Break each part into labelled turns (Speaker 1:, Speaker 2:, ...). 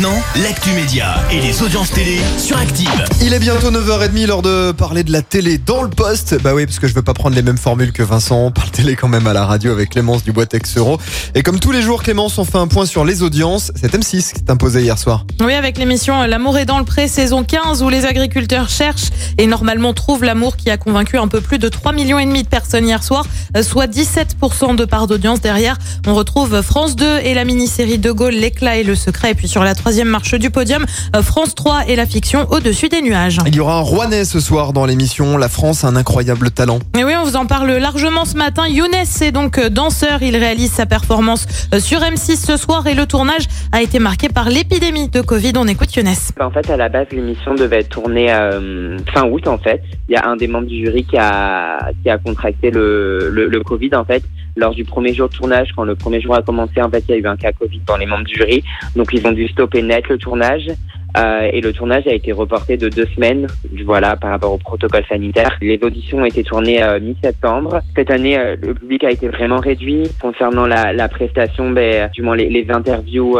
Speaker 1: Maintenant, l'actu média et les audiences télé sur Active.
Speaker 2: Il est bientôt 9h30 l'heure de parler de la télé dans le poste. Bah oui, parce que je veux pas prendre les mêmes formules que Vincent. On parle télé quand même à la radio avec Clémence du Boitex Euro. Et comme tous les jours, Clémence, on fait un point sur les audiences. C'est M6 qui s'est imposé hier soir.
Speaker 3: Oui, avec l'émission L'amour est dans le pré, saison 15, où les agriculteurs cherchent et normalement trouvent l'amour qui a convaincu un peu plus de 3 millions et demi de personnes hier soir, euh, soit 17% de part d'audience. Derrière, on retrouve France 2 et la mini-série De Gaulle, l'éclat et le secret. Et puis sur la troisième marche du podium, euh, France 3 et la fiction au-dessus des nuages.
Speaker 2: Il y aura un Rouennais ce soir dans l'émission. La France a un incroyable talent.
Speaker 3: Et oui, on vous en parle largement ce matin. Younes est donc euh, danseur. Il réalise sa performance euh, sur M6 ce soir et le tournage a été marqué par l'épidémie de Covid. On écoute Younes.
Speaker 4: En fait, à la base, l'émission devait être tournée euh, fin août, en fait. Il y a un des membres du jury qui a, qui a contracté le, le, le Covid, en fait. Lors du premier jour de tournage, quand le premier jour a commencé, en fait, il y a eu un cas Covid dans les membres du jury. Donc, ils ont dû stopper net le tournage. Euh, et le tournage a été reporté de deux semaines, voilà, par rapport au protocole sanitaire. Les auditions ont été tournées euh, mi-septembre. Cette année, euh, le public a été vraiment réduit. Concernant la, la prestation, ben, du moins les, les interviews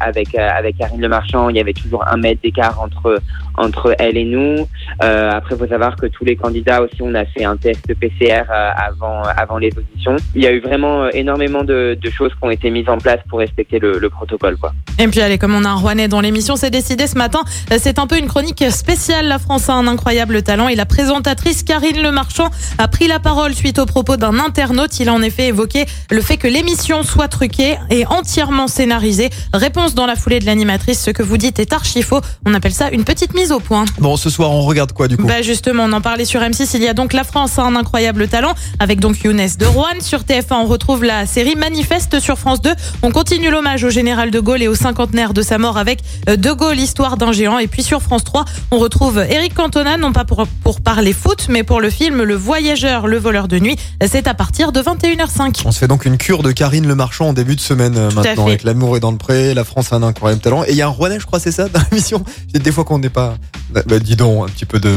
Speaker 4: avec avec Karine Le Marchand, il y avait toujours un mètre d'écart entre entre elle et nous. Après, faut savoir que tous les candidats aussi, on a fait un test PCR avant avant les auditions. Il y a eu vraiment énormément de, de choses qui ont été mises en place pour respecter le, le protocole, quoi.
Speaker 3: Et puis allez, comme on a un Rouennais dans l'émission, c'est décidé ce matin. Euh, C'est un peu une chronique spéciale. La France a un incroyable talent et la présentatrice Karine Le Marchand a pris la parole suite aux propos d'un internaute. Il a en effet évoqué le fait que l'émission soit truquée et entièrement scénarisée. Réponse dans la foulée de l'animatrice, ce que vous dites est archi faux. On appelle ça une petite mise au point.
Speaker 2: Bon, ce soir, on regarde quoi du coup
Speaker 3: Bah justement, on en parlait sur M6. Il y a donc la France a un incroyable talent avec donc Younes de Rouen. Sur TF1, on retrouve la série Manifeste sur France 2. On continue l'hommage au général de Gaulle et au cinquantenaire de sa mort avec euh, De Gaulle, histoire d'un géant. Et puis sur France 3, on retrouve Eric Cantona, non pas pour, pour parler foot, mais pour le film Le Voyageur, le voleur de nuit. C'est à partir de 21h05.
Speaker 2: On se fait donc une cure de Karine Le Marchand en début de semaine euh, maintenant avec l'amour est dans le pré, la France a un incroyable talent et il y a un Rouennais je crois c'est ça dans l'émission. Il y a des fois qu'on n'est pas bah, bah, dis donc un petit peu de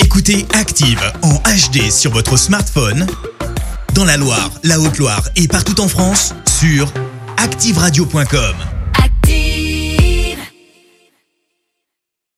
Speaker 1: Écoutez Active en HD sur votre smartphone, dans la Loire, la Haute-Loire et partout en France, sur activeradio.com.